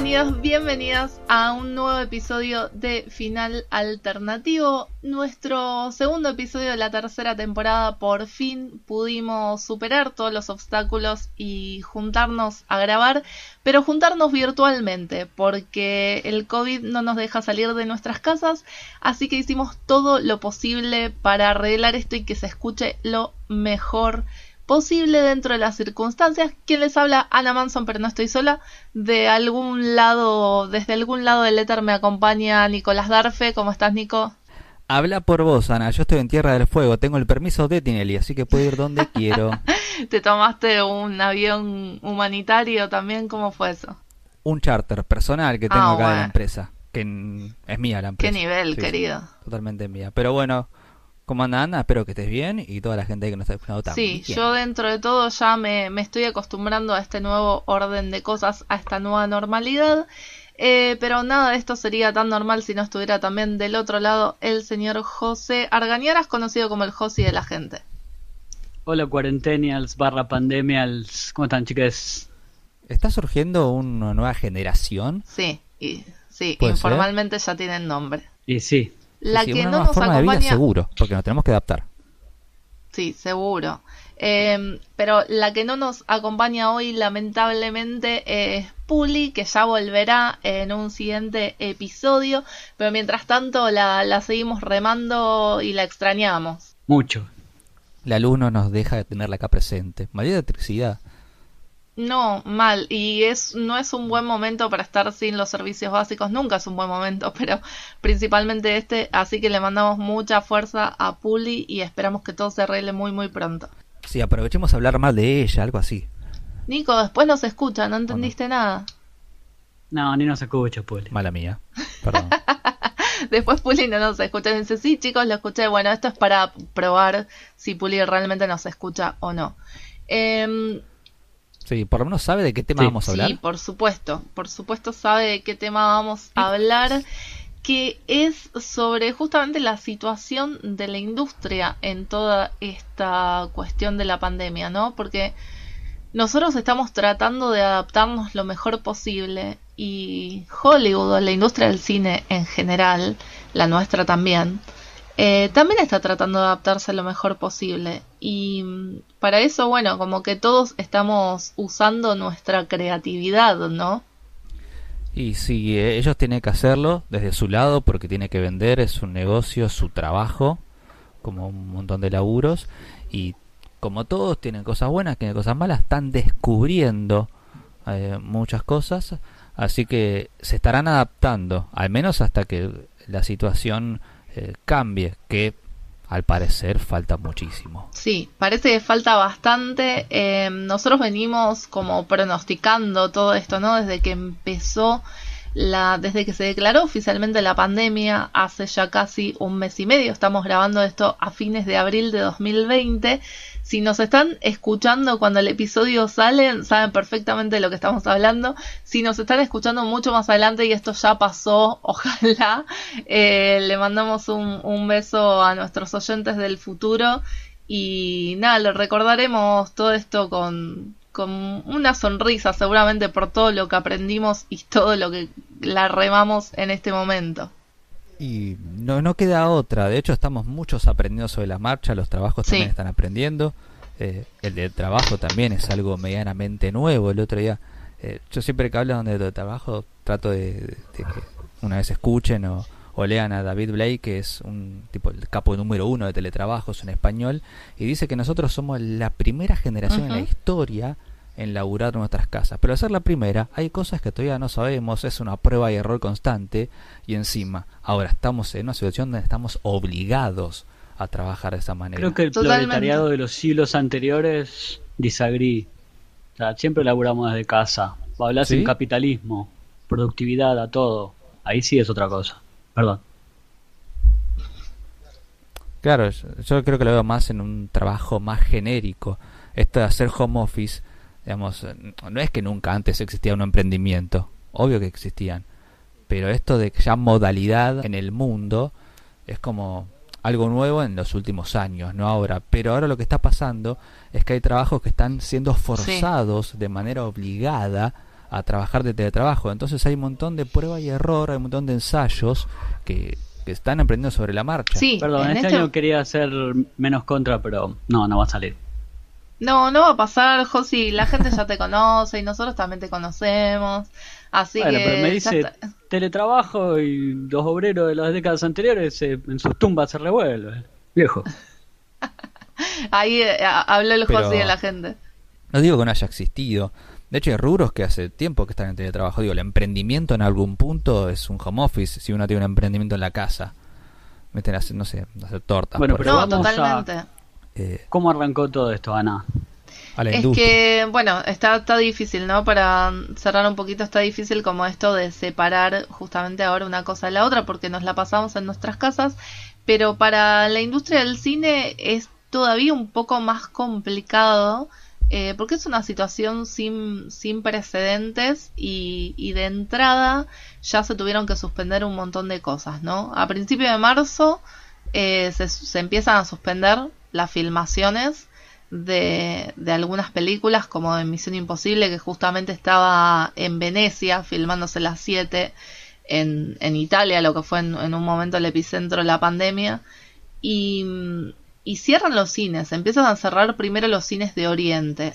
Bienvenidos, bienvenidas a un nuevo episodio de Final Alternativo. Nuestro segundo episodio de la tercera temporada. Por fin pudimos superar todos los obstáculos y juntarnos a grabar, pero juntarnos virtualmente, porque el COVID no nos deja salir de nuestras casas, así que hicimos todo lo posible para arreglar esto y que se escuche lo mejor posible dentro de las circunstancias. Quien les habla, Ana Manson, pero no estoy sola. De algún lado, desde algún lado del éter me acompaña Nicolás Darfe. ¿Cómo estás, Nico? Habla por vos, Ana. Yo estoy en Tierra del Fuego. Tengo el permiso de Tinelli, así que puedo ir donde quiero. ¿Te tomaste un avión humanitario también? ¿Cómo fue eso? Un charter personal que tengo ah, acá de la empresa. Que es mía la empresa. ¿Qué nivel, querido? totalmente mía. Pero bueno, ¿Cómo anda Ana? Espero que estés bien y toda la gente que nos está escuchando también. Sí, yo dentro de todo ya me, estoy acostumbrando a este nuevo orden de cosas, a esta nueva normalidad. Eh, pero nada de esto sería tan normal si no estuviera también del otro lado el señor José Argañaras, conocido como el Josi de la gente. Hola cuarentenials barra pandemials, ¿cómo están chicas? ¿Está surgiendo una nueva generación? Sí, y, sí, informalmente ya tienen nombre. Y sí, la que no nos acompaña... seguro, porque nos tenemos que adaptar. Sí, seguro. Em, pero la que no nos acompaña hoy, lamentablemente, es Puli, que ya volverá en un siguiente episodio. Pero mientras tanto, la, la seguimos remando y la extrañamos. Mucho. La luz no nos deja de tenerla acá presente. María de electricidad. No, mal. Y es, no es un buen momento para estar sin los servicios básicos. Nunca es un buen momento, pero principalmente este. Así que le mandamos mucha fuerza a Puli y esperamos que todo se arregle muy, muy pronto. Sí, aprovechemos a hablar mal de ella, algo así. Nico, después nos escucha, no entendiste nada. No, ni nos escucha, Puli. Mala mía, perdón. después Puli no nos escucha. Dice, sí, chicos, lo escuché. Bueno, esto es para probar si Puli realmente nos escucha o no. Eh, Sí, por lo menos sabe de qué tema vamos a hablar. Sí, por supuesto, por supuesto sabe de qué tema vamos a hablar, que es sobre justamente la situación de la industria en toda esta cuestión de la pandemia, ¿no? Porque nosotros estamos tratando de adaptarnos lo mejor posible y Hollywood, la industria del cine en general, la nuestra también, eh, también está tratando de adaptarse lo mejor posible. Y mm, para eso, bueno, como que todos estamos usando nuestra creatividad, ¿no? Y sí, eh, ellos tienen que hacerlo desde su lado porque tiene que vender, es un negocio, su trabajo, como un montón de laburos. Y como todos tienen cosas buenas, tienen cosas malas, están descubriendo eh, muchas cosas. Así que se estarán adaptando, al menos hasta que la situación eh, cambie, que al parecer falta muchísimo. Sí, parece que falta bastante. Eh, nosotros venimos como pronosticando todo esto, ¿no? Desde que empezó la, desde que se declaró oficialmente la pandemia hace ya casi un mes y medio. Estamos grabando esto a fines de abril de 2020 si nos están escuchando cuando el episodio sale, saben perfectamente de lo que estamos hablando. Si nos están escuchando mucho más adelante y esto ya pasó, ojalá, eh, le mandamos un, un beso a nuestros oyentes del futuro. Y nada, le recordaremos todo esto con, con una sonrisa seguramente por todo lo que aprendimos y todo lo que la remamos en este momento. Y no, no queda otra. De hecho, estamos muchos aprendiendo sobre la marcha. Los trabajos también están aprendiendo. Eh, el de trabajo también es algo medianamente nuevo. El otro día, eh, yo siempre que hablo de trabajo, trato de, que una vez escuchen o, lean a David Blake, que es un tipo el capo número uno de teletrabajos en español, y dice que nosotros somos la primera generación en la historia en laburar nuestras casas. Pero al ser la primera, hay cosas que todavía no sabemos, es una prueba y error constante, y encima, ahora estamos en una situación donde estamos obligados a trabajar de esa manera. Creo que el proletariado de los siglos anteriores. O sea, siempre laburamos desde casa. Hablas ¿Sí? en capitalismo, productividad, a todo. Ahí sí es otra cosa. Perdón. Claro, yo creo que lo veo más en un trabajo más genérico. Esto de hacer home office Digamos, no es que nunca antes existía un emprendimiento, obvio que existían, pero esto de que ya modalidad en el mundo es como algo nuevo en los últimos años, no ahora. Pero ahora lo que está pasando es que hay trabajos que están siendo forzados de manera obligada a trabajar de teletrabajo. Entonces hay un montón de prueba y error, hay un montón de ensayos que, que están aprendiendo sobre la marcha. Sí, perdón, este, año quería hacer menos contra, pero no, no va a salir. No, no va a pasar, Josi. La gente ya te conoce y nosotros también te conocemos. Así bueno, que. Pero me dice teletrabajo y los obreros de las décadas anteriores en sus tumbas se revuelven. Viejo. Ahí eh, habló el Josi de la gente. No digo que no haya existido. De hecho, hay rubros que hace tiempo que están en teletrabajo. Digo, el emprendimiento en algún punto es un home office. Si uno tiene un emprendimiento en la casa, meten a hacer, no sé, hacer tortas. Bueno, pero no, totalmente. Eh, ¿Cómo arrancó todo esto, Ana? es que, bueno, está, está difícil, ¿no? Para cerrar un poquito, está difícil como esto de separar justamente ahora una cosa de la otra, porque nos la pasamos en nuestras casas, pero para la industria del cine es todavía un poco más complicado eh, porque es una situación sin, sin precedentes y, y, de entrada ya se tuvieron que suspender un montón de cosas, ¿no? A principios de marzo eh, se, se, empiezan a suspender las filmaciones de, de algunas películas como de Misión Imposible que justamente estaba en Venecia filmándose las 7 en, en Italia, lo que fue en, en un momento el epicentro de la pandemia y y cierran los cines, empiezan a cerrar primero los cines de Oriente.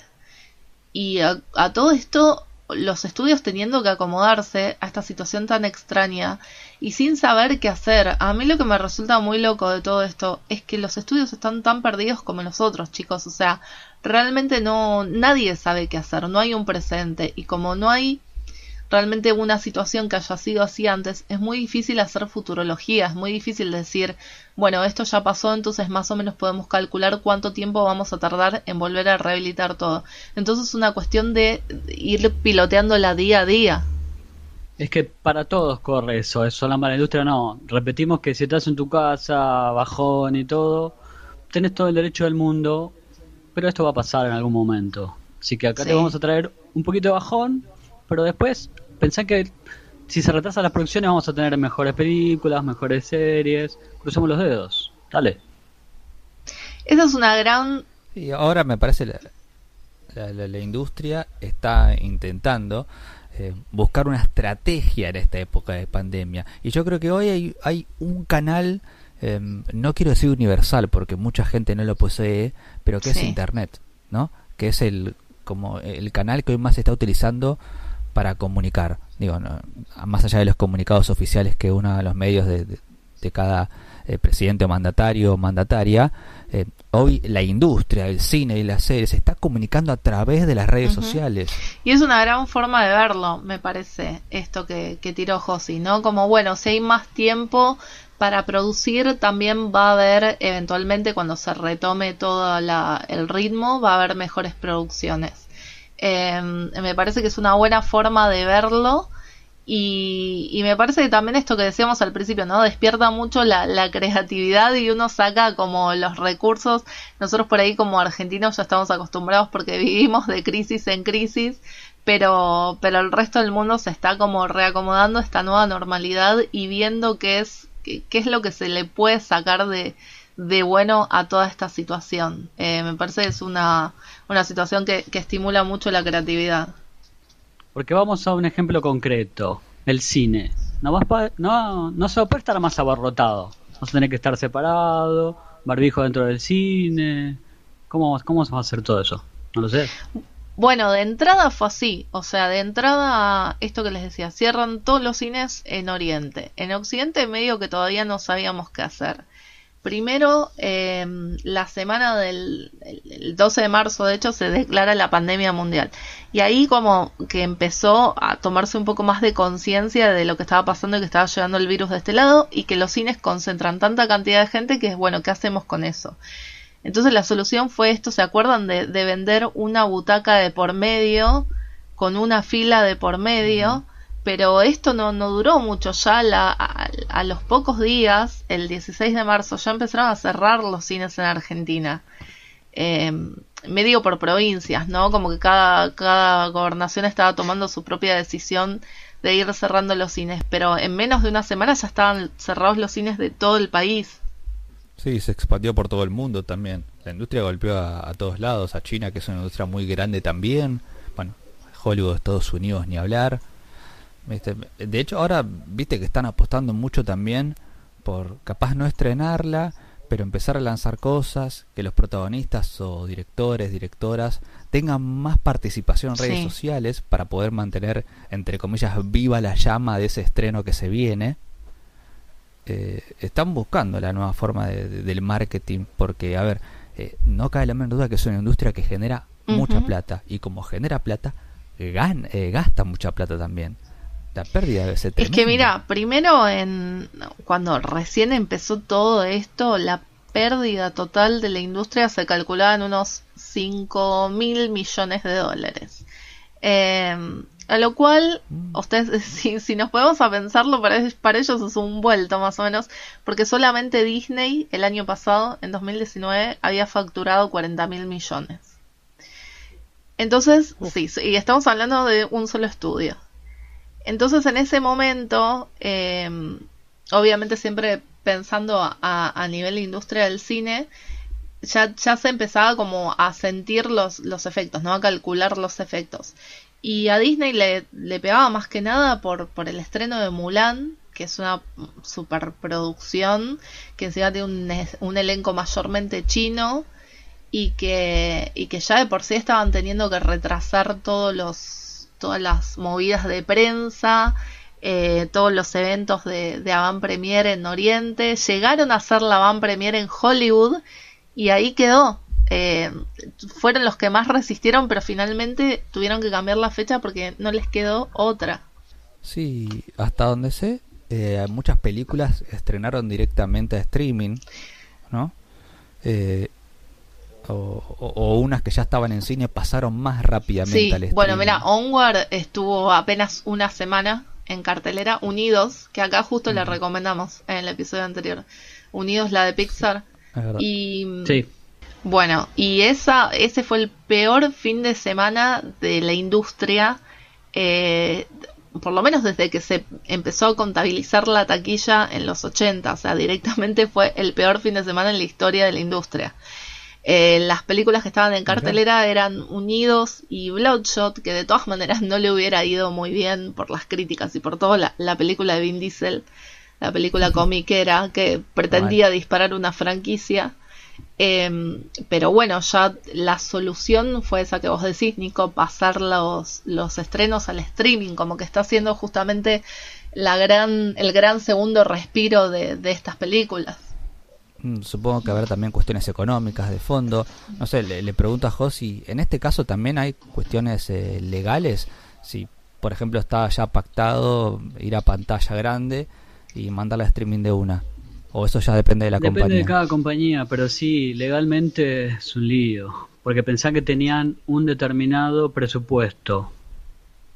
Y a, todo esto, los estudios teniendo que acomodarse a esta situación tan extraña y sin saber qué hacer. A mí lo que me resulta muy loco de todo esto es que los estudios están tan perdidos como nosotros, chicos. O sea, realmente no, nadie sabe qué hacer, no hay un presente. Y como no hay realmente una situación que haya sido así antes, es muy difícil hacer futurología, es muy difícil decir, bueno, esto ya pasó, entonces más o menos podemos calcular cuánto tiempo vamos a tardar en volver a rehabilitar todo. Entonces es una cuestión de ir piloteando la día a día. Es que para todos corre eso, eso la mala industria no. Repetimos que si estás en tu casa, bajón y todo, tenés todo el derecho del mundo, pero esto va a pasar en algún momento. Así que acá te vamos a traer un poquito de bajón, pero después pensá que si se retrasan las producciones vamos a tener mejores películas, mejores series. Crucemos los dedos. Dale. Esa es una gran... Y ahora me parece la, la, industria está intentando eh, buscar una estrategia en esta época de pandemia. Y yo creo que hoy hay, hay un canal, em, no quiero decir universal porque mucha gente no lo posee, pero que es Internet, ¿no? Que es el como el canal que hoy más se está utilizando para comunicar. Digo, más allá de los comunicados oficiales que uno de los medios de, de, cada eh, presidente o mandatario o mandataria, eh, hoy la industria, el cine y las series se está comunicando a través de las redes sociales. Y es una gran forma de verlo, me parece, esto que, que tiró Josi, ¿no? Como, bueno, si hay más tiempo para producir, también va a haber, eventualmente, cuando se retome todo la, el ritmo, va a haber mejores producciones. Em, me parece que es una buena forma de verlo. Y, me parece que también esto que decíamos al principio, ¿no? Despierta mucho la, creatividad y uno saca como los recursos. Nosotros por ahí como argentinos ya estamos acostumbrados porque vivimos de crisis en crisis, pero, pero el resto del mundo se está como reacomodando esta nueva normalidad y viendo qué es, qué, es lo que se le puede sacar de, de bueno a toda esta situación. Eh, me parece que es una, una situación que, estimula mucho la creatividad. Porque vamos a un ejemplo concreto, el cine. No, vas no, no se puede estar más abarrotado. Vamos a tener que estar separado, barbijo dentro del cine. ¿Cómo, ¿Cómo se va a hacer todo eso? No lo sé. Bueno, de entrada fue así, o sea, de entrada, esto que les decía, cierran todos los cines en Oriente. En Occidente medio que todavía no sabíamos qué hacer. Primero, em, la semana del 12 de marzo, de hecho, se declara la pandemia mundial. Y ahí como que empezó a tomarse un poco más de conciencia de lo que estaba pasando y que estaba llegando el virus de este lado y que los cines concentran tanta cantidad de gente que es bueno, ¿qué hacemos con eso? Entonces la solución fue esto, ¿se acuerdan de, de vender una butaca de por medio con una fila de por medio? Pero esto no, no duró mucho, ya la, a, los pocos días, el 16 de marzo, ya empezaron a cerrar los cines en Argentina, eh, medio por provincias, ¿no? Como que cada, cada gobernación estaba tomando su propia decisión de ir cerrando los cines, pero en menos de una semana ya estaban cerrados los cines de todo el país. Sí, se expandió por todo el mundo también. La industria golpeó a, a todos lados, a China, que es una industria muy grande también. Bueno, Hollywood Estados Unidos ni hablar. De hecho, ahora viste que están apostando mucho también por capaz no estrenarla, pero empezar a lanzar cosas, que los protagonistas o directores, directoras tengan más participación en redes sociales para poder mantener, entre comillas, viva la llama de ese estreno que se viene. Eh, están buscando la nueva forma del marketing porque, a ver, eh, no cae la menor duda que es una industria que genera mucha plata y como genera plata, eh, gasta mucha plata también. La pérdida de ese Es que mira, primero en cuando recién empezó todo esto, la pérdida total de la industria se calculaba en unos 5 mil millones de dólares. Em, a lo cual, mm. ustedes, si, si, nos podemos a pensarlo, para, para ellos es un vuelto más o menos, porque solamente Disney el año pasado, en 2019, había facturado 40 mil millones. Entonces, sí, y estamos hablando de un solo estudio. Entonces, en ese momento, em, obviamente siempre pensando a, nivel de industria del cine, ya, ya se empezaba como a sentir los, efectos, ¿no? A calcular los efectos. Y a Disney le, le pegaba más que nada por, por el estreno de Mulan, que es una superproducción, que encima tiene un, un elenco mayormente chino y que, y que ya de por sí estaban teniendo que retrasar todos los, todas las movidas de prensa eh, todos los eventos de, de Avant Premier en Oriente, llegaron a hacer la Avant Premier en Hollywood y ahí quedó. Eh, fueron los que más resistieron, pero finalmente tuvieron que cambiar la fecha porque no les quedó otra. Sí, hasta donde sé, eh, muchas películas estrenaron directamente a streaming, ¿no? O, unas que ya estaban en cine pasaron más rápidamente al streaming. Bueno, mira, Onward estuvo apenas una semana en cartelera Unidos, que acá justo le recomendamos en el episodio anterior. Unidos, la de Pixar. y sí. bueno, y esa, ese fue el peor fin de semana de la industria, eh, por lo menos desde que se empezó a contabilizar la taquilla en los 80, o sea, directamente fue el peor fin de semana en la historia de la industria. Eh, las películas que estaban en cartelera eran Unidos y Bloodshot, que de todas maneras no le hubiera ido muy bien por las críticas y por todo la, película de Vin Diesel, la película comiquera que pretendía disparar una franquicia. Em, pero bueno, ya la solución fue esa que vos decís, Nico, pasar los, los estrenos al streaming, como que está haciendo justamente la gran, el gran segundo respiro de estas películas. Mm, supongo que habrá también cuestiones económicas de fondo. No sé, le, pregunto a Josi, ¿en este caso también hay cuestiones eh, legales? Si, por ejemplo, está ya pactado ir a pantalla grande y mandarla a streaming de una. ¿O eso ya depende de la compañía? Depende de cada compañía, pero sí, legalmente es un lío. Porque pensaban que tenían un determinado presupuesto.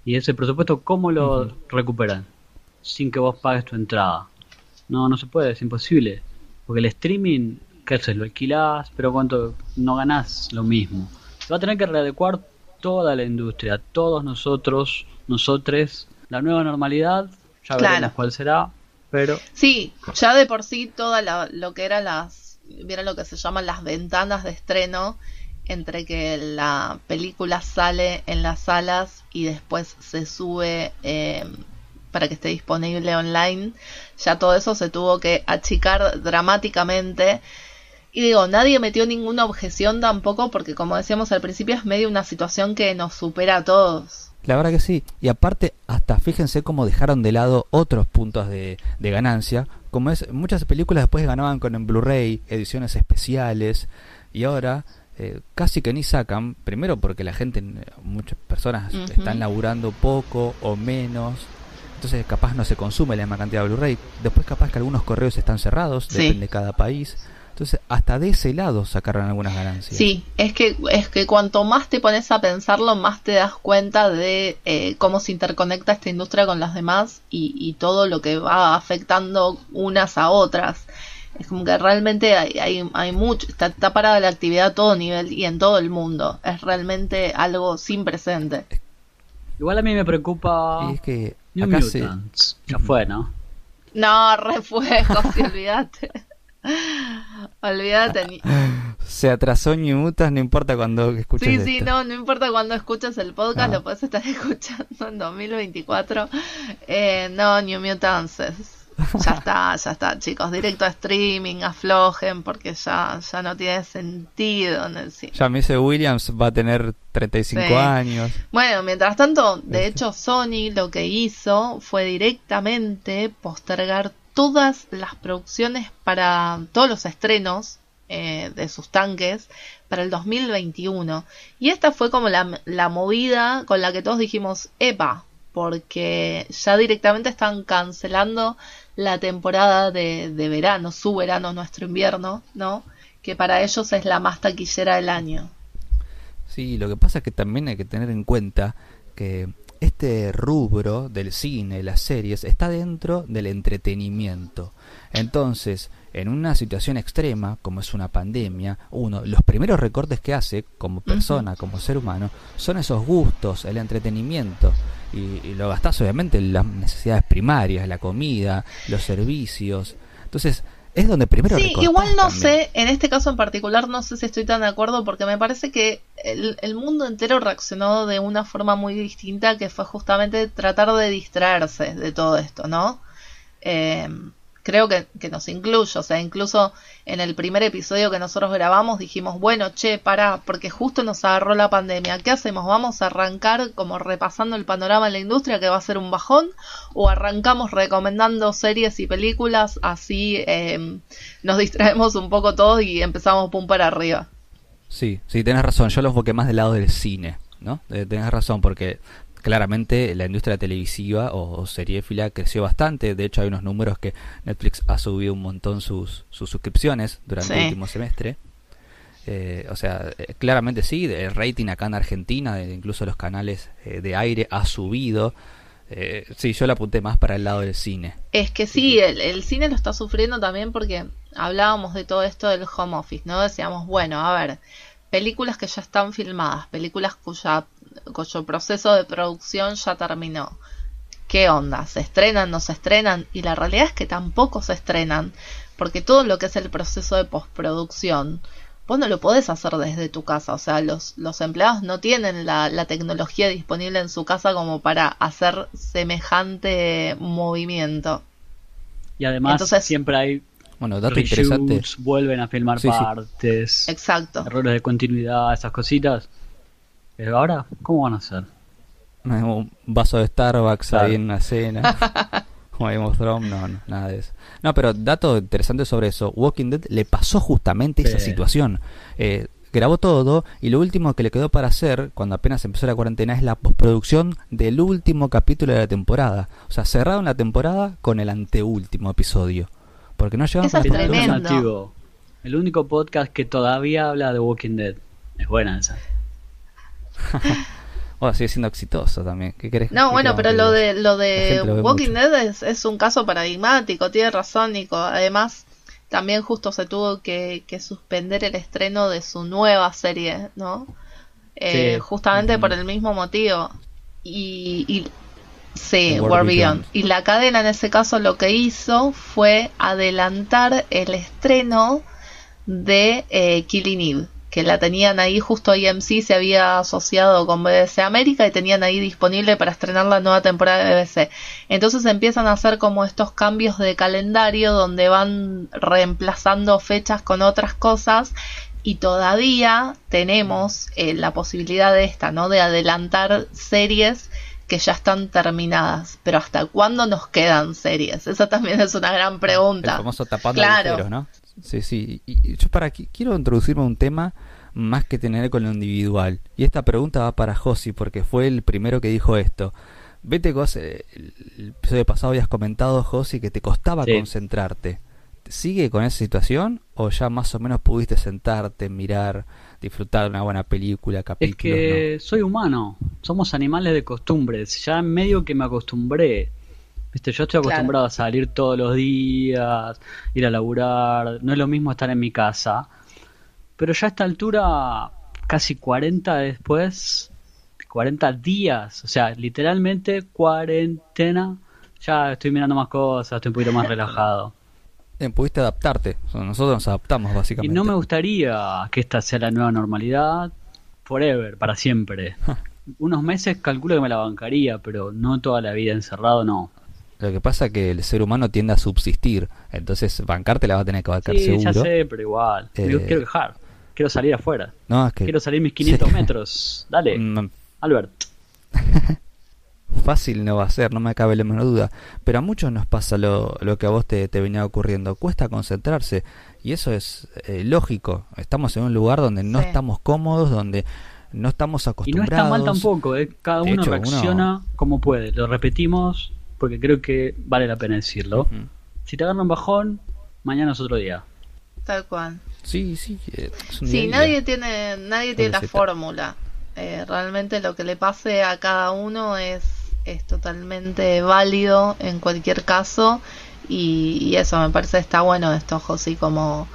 Y ese presupuesto, ¿cómo lo recuperan? Sin que vos pagues tu entrada. No, no se puede, es imposible. Porque el streaming, ¿qué haces? Lo alquilás, pero cuánto no ganás lo mismo. Se va a tener que readecuar toda la industria, todos nosotros, nosotres, la nueva normalidad, ya veremos cuál será, pero... Sí, ya de por sí toda lo que eran las, vieron lo que se llaman las ventanas de estreno, entre que la película sale en las salas y después se sube eh, para que esté disponible online. Ya todo eso se tuvo que achicar dramáticamente. Y digo, nadie metió ninguna objeción tampoco porque como decíamos al principio es medio una situación que nos supera a todos. La verdad que sí. Y aparte, hasta fíjense cómo dejaron de lado otros puntos de, ganancia. Como es, muchas películas después ganaban con en Blu-ray, ediciones especiales. Y ahora eh, casi que ni sacan. Primero porque la gente, muchas personas están laburando poco o menos entonces capaz no se consume la misma cantidad de Blu-ray. Después capaz que algunos correos están cerrados, depende de cada país. Entonces, hasta de ese lado sacaron algunas ganancias. Sí, es que, es que cuanto más te pones a pensarlo, más te das cuenta de eh, cómo se interconecta esta industria con las demás y, todo lo que va afectando unas a otras. Es como que realmente hay, hay, hay mucho, está, está, parada la actividad a todo nivel y en todo el mundo. Es realmente algo sin precedente. Igual a mí me preocupa. es que Acá Ya fue, ¿no? No, re fue, olvídate. olvídate. se atrasó New Mutants, no importa cuando escuches Sí, sí, no, no importa cuando escuches el podcast, lo puedes estar escuchando en 2024. Eh, no, New Mutants ya está, ya está, chicos, directo a streaming, aflojen, porque ya, ya no tiene sentido en el cine. Ya me dice Williams va a tener 35 años. Bueno, mientras tanto, de hecho, Sony lo que hizo fue directamente postergar todas las producciones para todos los estrenos eh, de sus tanques para el 2021. Y esta fue como la, la movida con la que todos dijimos, epa, porque ya directamente están cancelando la temporada de, de, verano, su verano, nuestro invierno, ¿no? Que para ellos es la más taquillera del año. Sí, lo que pasa es que también hay que tener en cuenta que este rubro del cine, las series, está dentro del entretenimiento. Entonces, en una situación extrema, como es una pandemia, uno, los primeros recortes que hace como persona, como ser humano, son esos gustos, el entretenimiento. Y, lo gastás obviamente en las necesidades primarias, la comida, los servicios. Entonces, es donde primero sí igual no sé en este caso en particular no sé si estoy tan de acuerdo porque me parece que el, mundo entero reaccionó de una forma muy distinta que fue justamente tratar de distraerse de todo esto no eh, creo que, nos incluye. O sea, incluso en el primer episodio que nosotros grabamos dijimos, bueno, che, para, porque justo nos agarró la pandemia. ¿Qué hacemos? ¿Vamos a arrancar como repasando el panorama en la industria que va a ser un bajón? ¿O arrancamos recomendando series y películas? Así em, nos distraemos un poco todos y empezamos pum para arriba. Sí, sí, tenés razón. Yo lo enfoqué más del lado del cine, ¿no? Eh, tenés razón, porque claramente la industria televisiva o, seriéfila creció bastante. De hecho, hay unos números que Netflix ha subido un montón sus, sus suscripciones durante el último semestre. Eh, o sea, eh, claramente sí, el rating acá en Argentina, incluso los canales eh, de aire, ha subido. sí, yo lo apunté más para el lado del cine. Es que sí, el, el, cine lo está sufriendo también porque hablábamos de todo esto del home office, ¿no? Decíamos, bueno, a ver, películas que ya están filmadas, películas cuya cuyo proceso de producción ya terminó. ¿Qué onda? ¿Se estrenan? ¿No se estrenan? Y la realidad es que tampoco se estrenan, porque todo lo que es el proceso de postproducción, vos no lo podés hacer desde tu casa. O sea, los, los empleados no tienen la, la tecnología disponible en su casa como para hacer semejante movimiento. Y además siempre hay bueno, dato interesante. Vuelven a filmar partes. Exacto. Errores de continuidad, esas cositas. Pero ahora, ¿cómo van a hacer? Un vaso de Starbucks ahí en una cena. Como vimos no, no, nada de eso. No, pero dato interesante sobre eso. Walking Dead le pasó justamente esa situación. Eh, grabó todo y lo último que le quedó para hacer cuando apenas empezó la cuarentena es la postproducción del último capítulo de la temporada. O sea, cerraron la temporada con el anteúltimo episodio. Porque no llevan Eso es tremendo. El único podcast que todavía habla de Walking Dead. Es buena esa. oh, sigue siendo exitoso también. ¿Qué crees? No, bueno, pero lo de lo de Walking Dead es, un caso paradigmático, tiene razón Nico. Además, también justo se tuvo que, suspender el estreno de su nueva serie, ¿no? Eh, justamente por el mismo motivo. Y, y sí, War, Beyond. Y la cadena en ese caso lo que hizo fue adelantar el estreno de eh, Killing Eve que la tenían ahí, justo IMC se había asociado con BBC América y tenían ahí disponible para estrenar la nueva temporada de BBC. Entonces empiezan a hacer como estos cambios de calendario donde van reemplazando fechas con otras cosas y todavía tenemos eh, la posibilidad de esta, ¿no? De adelantar series que ya están terminadas. Pero ¿hasta cuándo nos quedan series? Esa también es una gran pregunta. El famoso tapando claro. ¿no? Sí, sí. Y yo para quiero introducirme un tema más que tener con lo individual. Y esta pregunta va para Josi porque fue el primero que dijo esto. Vete, eh, el episodio pasado habías comentado, Josi, que te costaba concentrarte. ¿Sigue con esa situación o ya más o menos pudiste sentarte, mirar, disfrutar de una buena película, capítulos? Es que soy humano, somos animales de costumbres. Ya en medio que me acostumbré Viste, yo estoy acostumbrado a salir todos los días, ir a laburar, no es lo mismo estar en mi casa. Pero ya a esta altura, casi 40 después, 40 días, o sea, literalmente cuarentena, ya estoy mirando más cosas, estoy un poquito más relajado. pudiste adaptarte. Nosotros nos adaptamos básicamente. Y no me gustaría que esta sea la nueva normalidad forever, para siempre. Unos meses calculo que me la bancaría, pero no toda la vida encerrado, no. Lo que pasa es que el ser humano tiende a subsistir, entonces bancarte la va a tener que bancar sí, seguro. ya sé, pero igual. Eh, quiero quejar. Quiero salir afuera. No, es que Quiero salir mis 500 Sí. metros. Dale, Albert. fácil no va a ser, no me cabe la menor duda. Pero a muchos nos pasa lo, lo que a vos te, te venía ocurriendo. Cuesta concentrarse. Y eso es eh, lógico. Estamos en un lugar donde no Sí. estamos cómodos, donde no estamos Y no acostumbrados. está mal tampoco, ¿eh? cada uno hecho, reacciona como puede. Lo repetimos porque creo que vale la pena decirlo. Si te agarra un bajón, mañana es otro día. Tal cual. Sí, sí. eh, Sí, nadie tiene, nadie tiene la fórmula. Eh, realmente lo que le pase a cada uno es, es totalmente válido en cualquier caso. Y, y eso me parece está bueno esto, José, como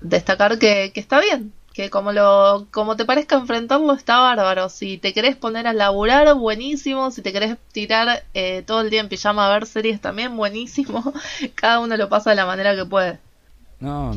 destacar que, que está bien. Que como lo como te parezca enfrentarlo está bárbaro. Si te querés poner a laburar, buenísimo. Si te querés tirar eh, todo el día en pijama a ver series, también buenísimo. Cada uno lo pasa de la manera que puede. No,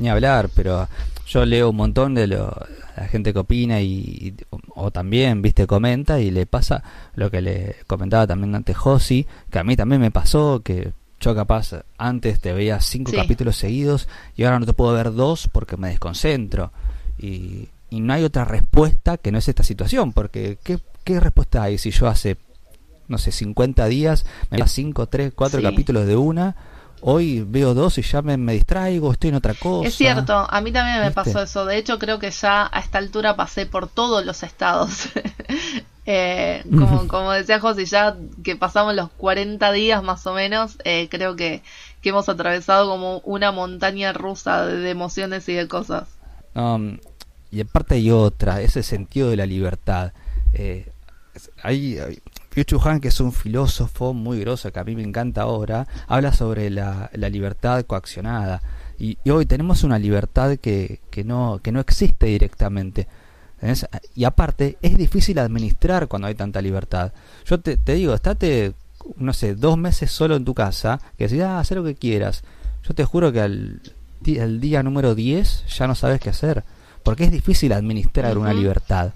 ni hablar, pero yo leo un montón de lo, la gente que opina y, y- o también, viste, comenta y le pasa lo que le comentaba también antes Josi, que a mí también me pasó, que yo capaz antes te veía cinco Sí. capítulos seguidos y ahora no te puedo ver dos porque me desconcentro. Y, y no hay otra respuesta que no es esta situación, porque ¿qué, qué respuesta hay si yo hace, no sé, 50 días me veía 5, 3, 4 Sí. capítulos de una? Hoy veo dos y ya me, me distraigo, estoy en otra cosa. Es cierto, a mí también me ¿Viste? pasó eso. De hecho, creo que ya a esta altura pasé por todos los estados. Eh, como, como decía José, ya que pasamos los 40 días más o menos, eh, creo que, que hemos atravesado como una montaña rusa de emociones y de cosas. Um, y aparte hay otra, ese sentido de la libertad. Eh, hay, Byung-Chul Han, que es un filósofo muy grosso, que a mí me encanta ahora, habla sobre la, la libertad coaccionada. Y, hoy tenemos una libertad que, que, no, que no existe directamente. Y aparte, es difícil administrar cuando hay tanta libertad. Yo te, te digo, estate, no sé, dos meses solo en tu casa, que decís, ah, haz lo que quieras. Yo te juro que al, al día número 10 ya no sabes qué hacer. Porque es difícil administrar una libertad.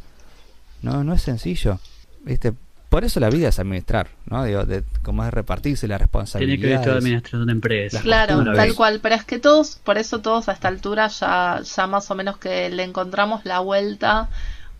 No, no es sencillo. ¿Viste? Por eso la vida es administrar, ¿no? Digo, de, como es repartirse la Tiene responsabilidad. que ver toda administración de empresa. Claro, ¿Cómo la tal cual, pero es que todos, por eso todos a esta altura ya, ya más o menos que le encontramos la vuelta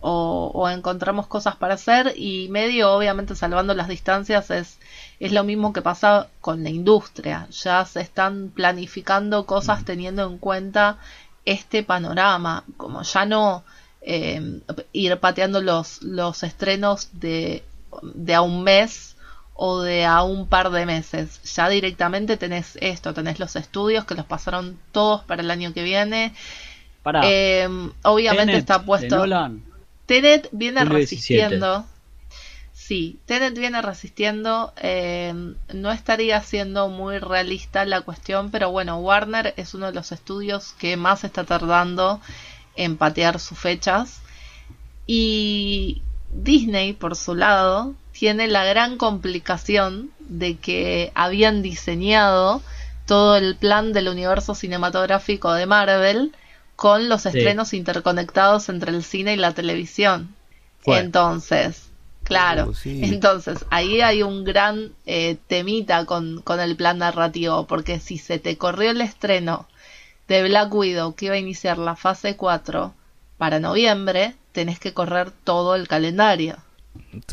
o, o encontramos cosas para hacer y medio, obviamente salvando las distancias, es, es lo mismo que pasa con la industria. Ya se están planificando cosas teniendo en cuenta este panorama, como ya no eh, ir pateando los, los estrenos de, de a un mes o de a un par de meses. Ya directamente tenés esto, tenés los estudios que los pasaron todos para el año que viene. Pará, Eh, obviamente Tenet, está de puesto. Nolan. Tenet viene Julio 17. resistiendo. Sí, Tenet viene resistiendo. eh, no estaría siendo muy realista la cuestión, pero bueno, Warner es uno de los estudios que más está tardando en patear sus fechas. Y Disney, por su lado, tiene la gran complicación de que habían diseñado todo el plan del universo cinematográfico de Marvel con los Sí. estrenos interconectados entre el cine y la televisión. Entonces, claro, Uh, sí. entonces ahí hay un gran eh, temita con, con el plan narrativo, porque si se te corrió el estreno de Black Widow que iba a iniciar la fase 4 para noviembre, tenés que correr todo el calendario.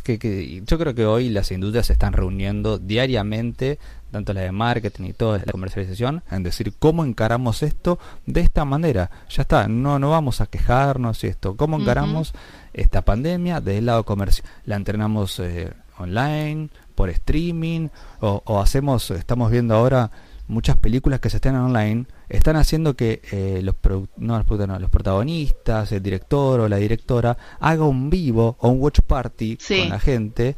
que, que yo creo que hoy las industrias se están reuniendo diariamente, tanto la de marketing y toda la comercialización, en decir cómo encaramos esto de esta manera. Ya está, no, no vamos a quejarnos y esto. ¿Cómo encaramos esta pandemia desde el lado comercial? La entrenamos eh, online, por streaming, o, o hacemos, estamos viendo ahora muchas películas que se estrenan online, están haciendo que eh, los, no, no, los protagonistas, el director o la directora, haga un vivo o un watch party Sí. con la gente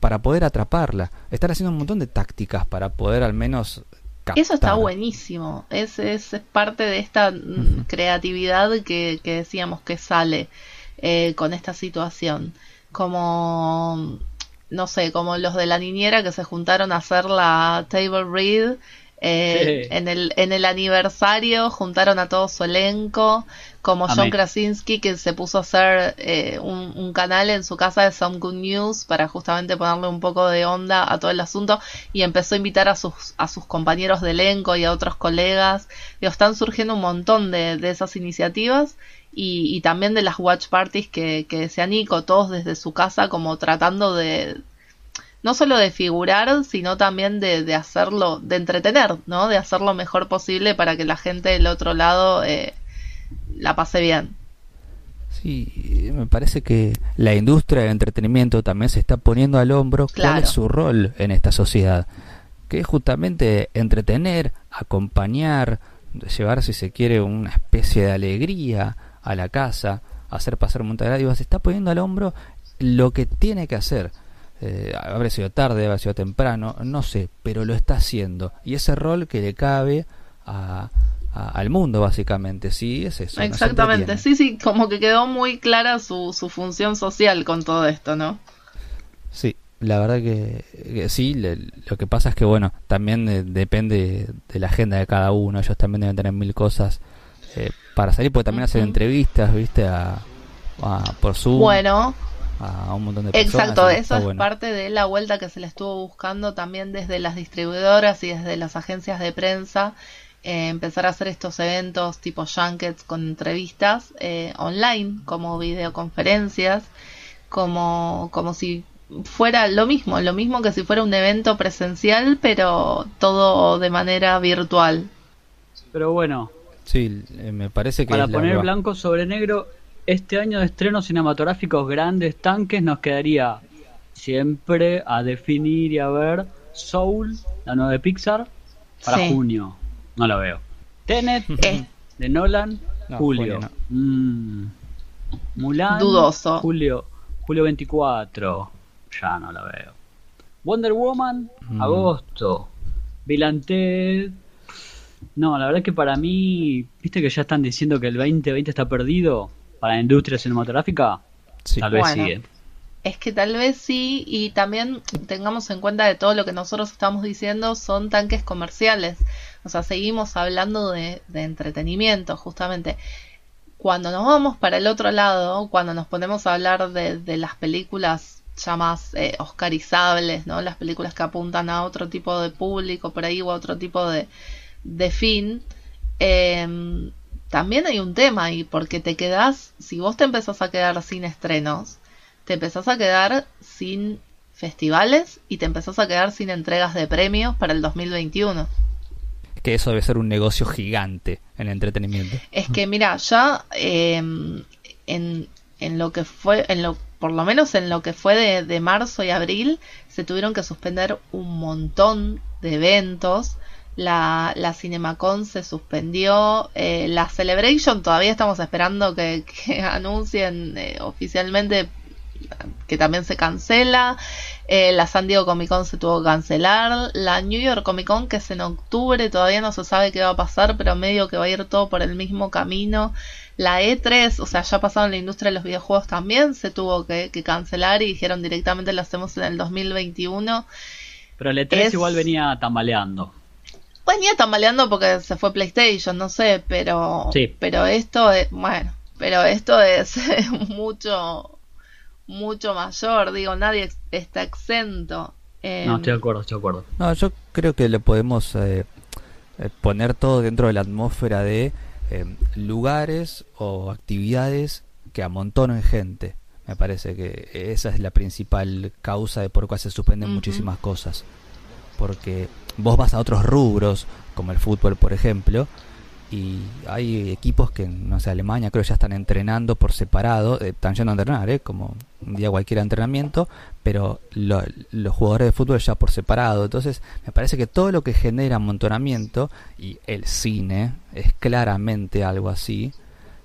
para poder atraparla. Están haciendo un montón de tácticas para poder al menos captar. Eso está buenísimo. Es, es, es parte de esta mm, creatividad que, que decíamos que sale eh, con esta situación. Como, no sé, como los de la niñera que se juntaron a hacer la table read Eh, en, el, en el aniversario juntaron a todo su elenco, como John Krasinski, que se puso a hacer eh, un, canal en su casa de Some Good News para justamente ponerle un poco de onda a todo el asunto y empezó a invitar a sus, a sus compañeros de elenco y a otros colegas. están surgiendo un montón de, de esas iniciativas y, y, también de las watch parties que, que decía Nico, todos desde su casa como tratando de, no solo de figurar, sino también de, hacerlo, de entretener, ¿no? De hacer lo mejor posible para que la gente del otro lado eh, la pase bien. Sí, me parece que la industria del entretenimiento también se está poniendo al hombro cuál es su rol en esta sociedad, que es justamente entretener, acompañar, llevar si se quiere una especie de alegría a la casa, hacer pasar montaña, se está poniendo al hombro lo que tiene que hacer eh, habrá sido tarde, habrá sido temprano, no sé, pero lo está haciendo. Y ese rol que le cabe a, al mundo, básicamente, sí, es eso. Exactamente, sí, sí, como que quedó muy clara su, su función social con todo esto, ¿no? Sí, la verdad que, sí, lo que pasa es que, bueno, también depende de la agenda de cada uno, ellos también deben tener mil cosas eh, para salir, porque también hacen entrevistas, viste, a, por su Bueno, a un montón de personas. Exacto, eso es parte de la vuelta que se le estuvo buscando también desde las distribuidoras y desde las agencias de prensa. Eh, empezar a hacer estos eventos tipo junkets con entrevistas eh, online, como videoconferencias, como, como si fuera lo mismo, lo mismo que si fuera un evento presencial, pero todo de manera virtual. Pero bueno. Sí, eh, me parece que... Para poner blanco sobre negro, este año de estrenos cinematográficos grandes tanques nos quedaría siempre a definir y a ver Soul, la nueva de Pixar, para junio. No la veo. Tenet, eh. de Nolan, julio. Mm. Mulan, dudoso. Julio, julio 24. Ya no la veo. Wonder Woman, mm. agosto. Bill No, la verdad es que para mí, viste que ya están diciendo que el 2020 está perdido para la industria cinematográfica, tal vez sí. ¿eh? Es que tal vez sí, y también tengamos en cuenta de todo lo que nosotros estamos diciendo son tanques comerciales. O sea, seguimos hablando de, entretenimiento, justamente. Cuando nos vamos para el otro lado, cuando nos ponemos a hablar de, las películas ya más eh, oscarizables, ¿no? Las películas que apuntan a otro tipo de público por ahí o a otro tipo de, de fin, eh, también hay un tema ahí, porque te quedas, si vos te empezás a quedar sin estrenos, te empezás a quedar sin festivales y te empezás a quedar sin entregas de premios para el 2021. Que eso debe ser un negocio gigante en el entretenimiento. Es que mira, ya em, en, en lo que fue, en lo, por lo menos en lo que fue de, de marzo y abril, se tuvieron que suspender un montón de eventos la, la CinemaCon se suspendió, eh, la Celebration todavía estamos esperando que, anuncien eh, oficialmente que también se cancela, eh, la San Diego Comic Con se tuvo que cancelar, la New York Comic Con que es en octubre, todavía no se sabe qué va a pasar, pero medio que va a ir todo por el mismo camino. La E3, o sea, ya pasado en la industria de los videojuegos también, se tuvo que, cancelar y dijeron directamente lo hacemos en el 2021. Pero la E3 igual venía tambaleando venía tambaleando porque se fue PlayStation, no sé, pero pero esto es, bueno, pero esto es mucho mucho mayor, digo, nadie está exento. no, estoy de acuerdo, estoy de acuerdo. No, yo creo que le podemos eh, eh, poner todo dentro de la atmósfera de eh, lugares o actividades que amontonen gente. Me parece que esa es la principal causa de por qué se suspenden muchísimas cosas. Porque vos vas a otros rubros, como el fútbol, por ejemplo, y hay equipos que, no sé, Alemania creo ya están entrenando por separado, eh, están yendo a entrenar, ¿eh? como un día cualquier entrenamiento, pero los jugadores de fútbol ya por separado. Entonces, me parece que todo lo que genera amontonamiento, y el cine es claramente algo así,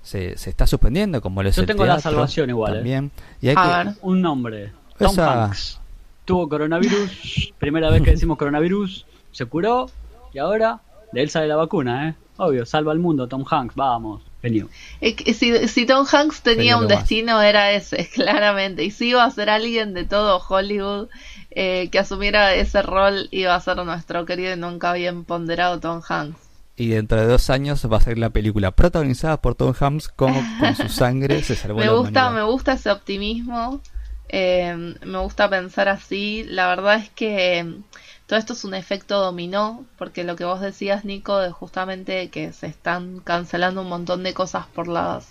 se, se está suspendiendo, como les Yo tengo la salvación igual. ¿eh? También. Y hay un nombre. Tom Hanks. Tuvo coronavirus, primera vez que decimos coronavirus, se curó y ahora de él sale la vacuna, ¿eh? Obvio, salva al mundo, Tom Hanks, vamos. Venido. Si, si, Tom Hanks tenía un destino era ese, claramente. Y si iba a ser alguien de todo Hollywood, eh, que asumiera ese rol iba a ser nuestro querido y nunca bien ponderado Tom Hanks. Y dentro de dos años va a ser la película protagonizada por Tom Hanks como con su sangre se salvó me la gusta, Me gusta ese optimismo, eh, me gusta pensar así. La verdad es que todo esto es un efecto dominó, porque lo que vos decías, Nico, es justamente que se están cancelando un montón de cosas por las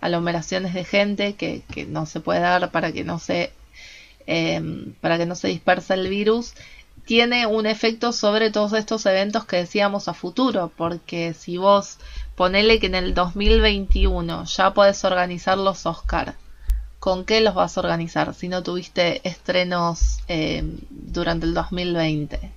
aglomeraciones de gente que, que no se puede dar para que no se Em, para que no se disperse el virus, tiene un efecto sobre todos estos eventos que decíamos a futuro, porque si vos ponele que en el 2021 ya podés organizar los Oscar, ¿con qué los vas a organizar si no tuviste estrenos em, durante el 2020?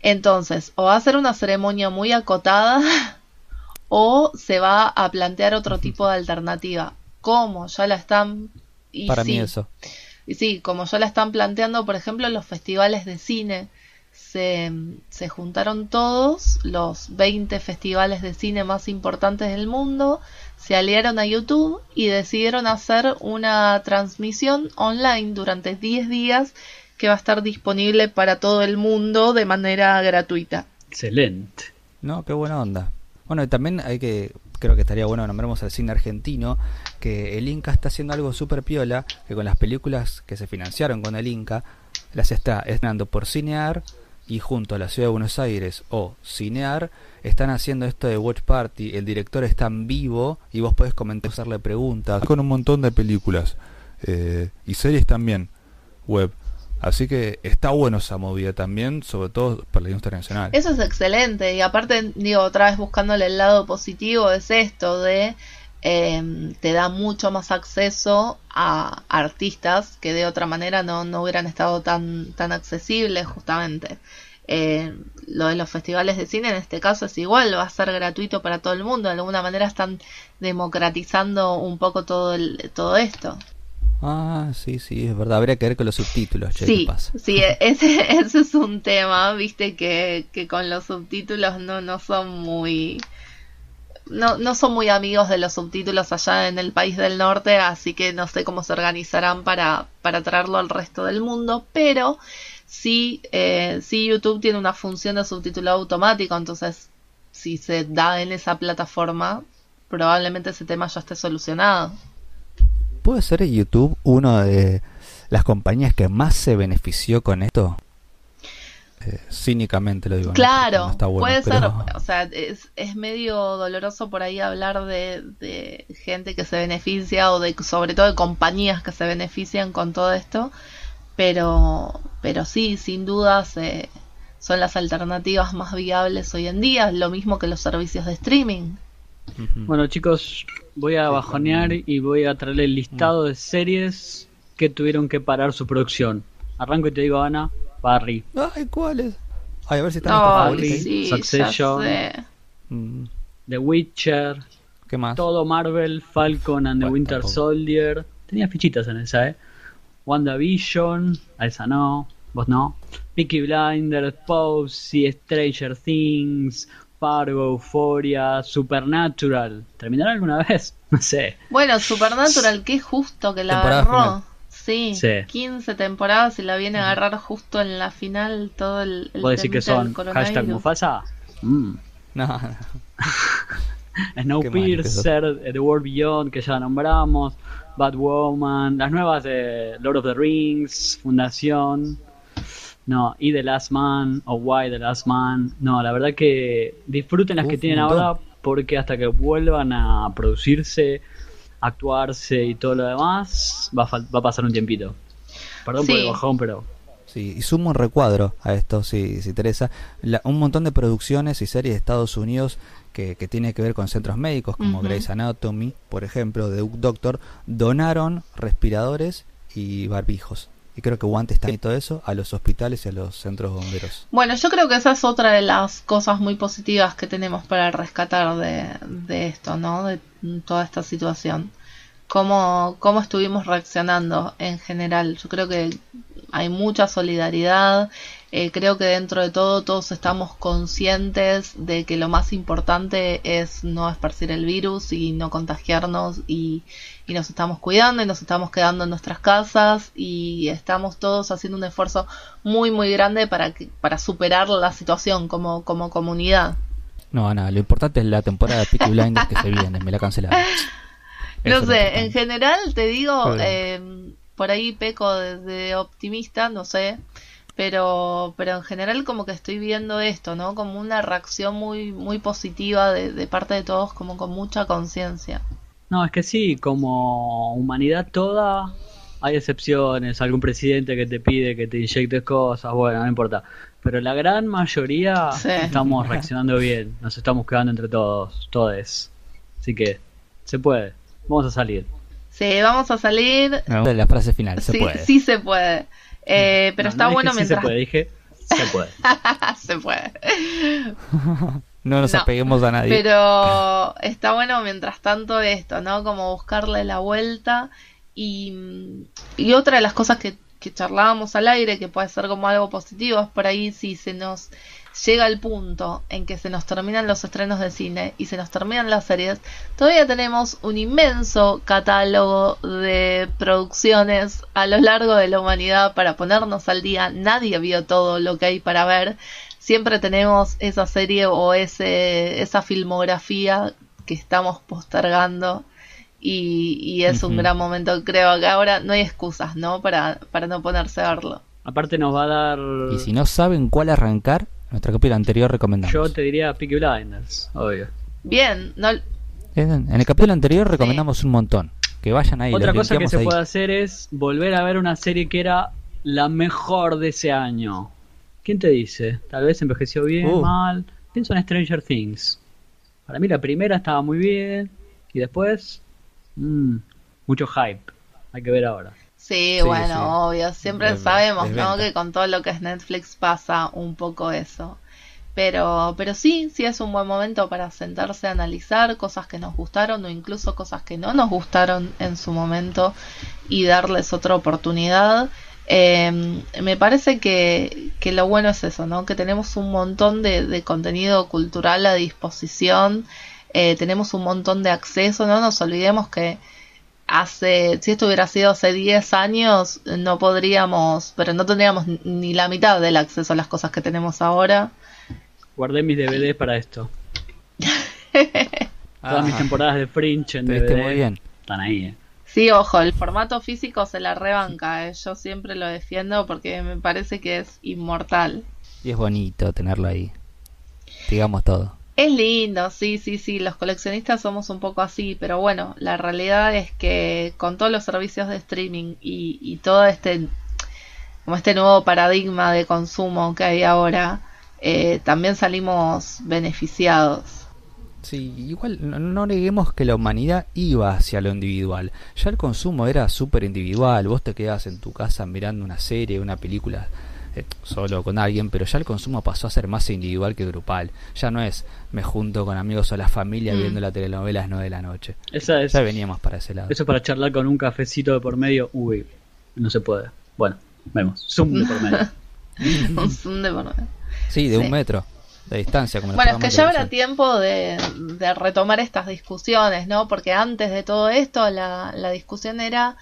Entonces, o va a ser una ceremonia muy acotada o se va a plantear otro tipo de alternativa. ¿Cómo? Ya la están... Para mí eso. Y sí, como ya la están planteando, por ejemplo, los festivales de cine. Se, se, juntaron todos los 20 festivales de cine más importantes del mundo, se aliaron a YouTube y decidieron hacer una transmisión online durante 10 días que va a estar disponible para todo el mundo de manera gratuita. Excelente. No, qué buena onda. Bueno, y también hay que creo que estaría bueno nombremos al cine argentino, que el Inca está haciendo algo súper piola, que con las películas que se financiaron con el Inca, las está estrenando por Cinear y junto a la ciudad de Buenos Aires o Cinear están haciendo esto de Watch Party, el director está en vivo y vos podés comentar, hacerle preguntas. Con un montón de películas eh, y series también, web. Así que está bueno esa movida también, sobre todo para la industria nacional. Eso es excelente y aparte, digo, otra vez buscándole el lado positivo es esto de em, te da mucho más acceso a artistas que de otra manera no, no hubieran estado tan, tan accesibles justamente. Eh, lo de los festivales de cine en este caso es igual, va a ser gratuito para todo el mundo, de alguna manera están democratizando un poco todo, el, todo esto. Ah, sí, sí, es verdad. Habría que ver con los subtítulos. sí, sí, e-, ese, ese, es un tema, viste, que, que con los subtítulos no, no son muy... No, no son muy amigos de los subtítulos allá en el país del norte, así que no sé cómo se organizarán para, para traerlo al resto del mundo, pero sí, eh, sí YouTube tiene una función de subtitulado automático, entonces si se da en esa plataforma, probablemente ese tema ya esté solucionado. ¿Puede ser YouTube una de las compañías que más se benefició con esto? Eh, cínicamente lo digo. Claro, puede ser. O sea, es, es, medio doloroso por ahí hablar de, de, gente que se beneficia o de sobre todo de compañías que se benefician con todo esto. Pero, pero sí, sin dudas eh, son las alternativas más viables hoy en día. Lo mismo que los servicios de streaming. Bueno, chicos, voy a bajonear y voy a traerle el listado de series que tuvieron que parar su producción. Arranco y te digo, Ana, Barry. Ay, ¿cuáles? Ay, a ver si están Barry, Succession, mm. The Witcher, ¿Qué más? Todo Marvel, Falcon and the Winter Soldier. Tenía fichitas en esa, ¿eh? WandaVision, a esa no, vos no. Peaky Blinders, Pose, Stranger Things, Fargo, Euphoria, Supernatural. ¿Terminará alguna vez? No sé. Bueno, Supernatural, qué justo que la agarró. Sí, 15 temporadas y la viene a agarrar justo en la final todo el... el ¿Puedo decir que son hashtag Mufasa? Mm. No, Snowpiercer, The World Beyond, que ya nombramos, Batwoman, las nuevas de Lord of the Rings, Fundación, no, y The Last Man o Why The Last Man. No, la verdad que disfruten las que tienen ahora porque hasta que vuelvan a producirse, actuarse y todo lo demás, va a, va a pasar un tiempito. Perdón por el bajón, pero... Sí, y sumo un recuadro a esto, si, si Teresa. un montón de producciones y series de Estados Unidos que, que tiene que ver con centros médicos, como Grey's Anatomy, por ejemplo, de Doctor, donaron respiradores y barbijos y creo que guantes está y todo eso a los hospitales y a los centros bomberos. Bueno, yo creo que esa es otra de las cosas muy positivas que tenemos para rescatar de, de esto, ¿no? De toda esta situación. Cómo, cómo estuvimos reaccionando en general. Yo creo que hay mucha solidaridad. Eh, creo que dentro de todo todos estamos conscientes de que lo más importante es no esparcir el virus y no contagiarnos y, nos estamos cuidando y nos estamos quedando en nuestras casas y estamos todos haciendo un esfuerzo muy muy grande para, para superar la situación como, como comunidad. No, nada, lo importante es la temporada de Peaky Blinders que se viene, me la cancelaron. no sé, en general te digo, eh, por ahí peco de optimista, no sé, pero pero en general como que estoy viendo esto no como una reacción muy muy positiva de, parte de todos como con mucha conciencia no es que sí como humanidad toda hay excepciones algún presidente que te pide que te inyectes cosas bueno no importa pero la gran mayoría estamos reaccionando bien nos estamos quedando entre todos todos así que se puede vamos a salir sí vamos a salir la frase final se sí, puede sí se puede eh, pero está bueno mientras. se puede, dije, se puede. se puede. no nos apeguemos a nadie. Pero está bueno mientras tanto esto, ¿no? Como buscarle la vuelta. Y, y otra de las cosas que, que charlábamos al aire, que puede ser como algo positivo, es por ahí si se nos llega el punto en que se nos terminan los estrenos de cine y se nos terminan las series, todavía tenemos un inmenso catálogo de producciones a lo largo de la humanidad para ponernos al día. Nadie vio todo lo que hay para ver. Siempre tenemos esa serie o ese, esa filmografía que estamos postergando. Y, es un gran momento, creo que ahora no hay excusas, ¿no? Para, para no ponerse a verlo. Aparte nos va a dar... Y si no saben cuál arrancar, nuestro capítulo anterior recomendamos. Yo te diría Peaky Blinders, obvio. Bien, no... En el capítulo anterior recomendamos un montón. Que vayan ahí. Otra cosa que se puede hacer es volver a ver una serie que era la mejor de ese año. ¿Quién te dice? Tal vez envejeció bien, uh. mal. Pienso en Stranger Things. Para mí la primera estaba muy bien. Y después... Mmm, mucho hype. Hay que ver ahora. Sí, bueno, obvio. Siempre sabemos, ¿no? Que con todo lo que es Netflix pasa un poco eso. Pero, pero sí, sí es un buen momento para sentarse a analizar cosas que nos gustaron o incluso cosas que no nos gustaron en su momento y darles otra oportunidad. Em, me parece que, que, lo bueno es eso, ¿no? Que tenemos un montón de, contenido cultural a disposición, eh, tenemos un montón de acceso, no nos olvidemos que hace, si esto hubiera sido hace 10 años, no podríamos, pero no tendríamos ni la mitad del acceso a las cosas que tenemos ahora. Guardé mis DVDs para esto. Todas mis temporadas de Fringe en DVD muy bien. están ahí. Eh. Sí, ojo, el formato físico se la rebanca. Eh. Yo siempre lo defiendo porque me parece que es inmortal. Y es bonito tenerlo ahí. Digamos todo. Es lindo, sí, sí, sí, los coleccionistas somos un poco así, pero bueno, la realidad es que con todos los servicios de streaming y, todo este, como este nuevo paradigma de consumo que hay ahora, eh, también salimos beneficiados. Sí, igual no, no, neguemos que la humanidad iba hacia lo individual. Ya el consumo era súper individual. Vos te quedabas en tu casa mirando una serie, una película eh, solo con alguien, pero ya el consumo pasó a ser más individual que grupal. Ya no es me junto con amigos o la familia mm. viendo la telenovela a las 9 de la noche. Esa es, ya veníamos para ese lado. Eso para charlar con un cafecito de por medio, uy, no se puede. Bueno, vemos. Zoom de por medio. un zoom de por medio. Sí, de un metro de distancia. Como bueno, es que ya habrá tiempo de, de, retomar estas discusiones, ¿no? Porque antes de todo esto la, la discusión era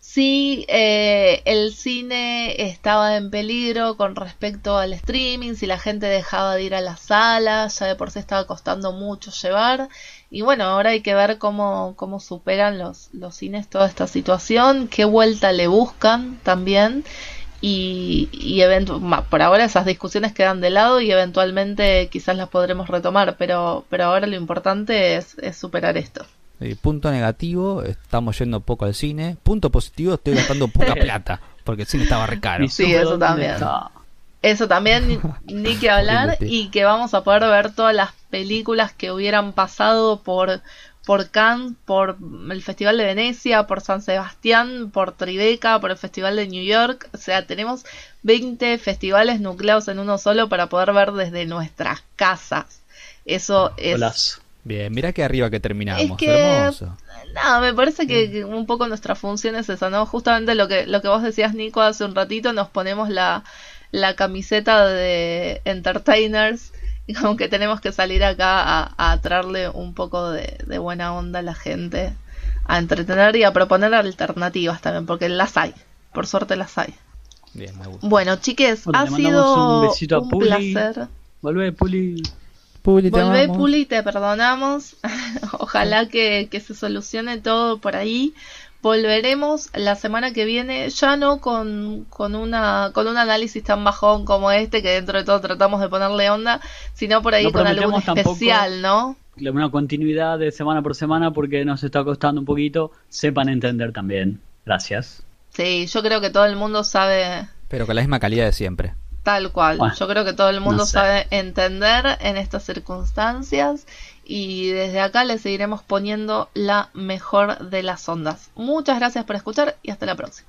si eh, el cine estaba en peligro con respecto al streaming, si la gente dejaba de ir a las salas, ya de por sí estaba costando mucho llevar. Y bueno, ahora hay que ver cómo, cómo superan los, los cines toda esta situación, qué vuelta le buscan también. Y, y por ahora esas discusiones quedan de lado y eventualmente quizás las podremos retomar, pero, pero ahora lo importante es, es superar esto. Eh, punto negativo, estamos yendo poco al cine. Punto positivo, estoy gastando poca plata, porque el cine estaba re caro. Sí, eso también. Eso también, ni que hablar, y que vamos a poder ver todas las películas que hubieran pasado por, por Cannes, por el Festival de Venecia, por San Sebastián, por Tribeca, por el Festival de New York. O sea, tenemos 20 festivales nucleados en uno solo para poder ver desde nuestras casas. Eso es Bien, mira que arriba que terminamos. Es que, No, me parece que, un poco nuestra función es esa, ¿no? Justamente lo que, lo que vos decías, Nico, hace un ratito, nos ponemos la, la camiseta de entertainers como que tenemos que salir acá a, a traerle un poco de, buena onda a la gente, a entretener y a proponer alternativas también, porque las hay, por suerte las hay. Bien, me gusta. Bueno, chiques, ha sido un, placer. Volvé, Puli. Puli, te Volvé, Puli, te perdonamos. Ojalá que, que se solucione todo por ahí. Volveremos la semana que viene, ya no con, con, una, con un análisis tan bajón como este, que dentro de todo tratamos de ponerle onda, sino por ahí con algo especial, ¿no? Una continuidad de semana por semana porque nos está costando un poquito, sepan entender también. Gracias. Sí, yo creo que todo el mundo sabe. Pero con la misma calidad de siempre. Tal cual. yo creo que todo el mundo sabe entender en estas circunstancias y desde acá le seguiremos poniendo la mejor de las ondas. Muchas gracias por escuchar y hasta la próxima.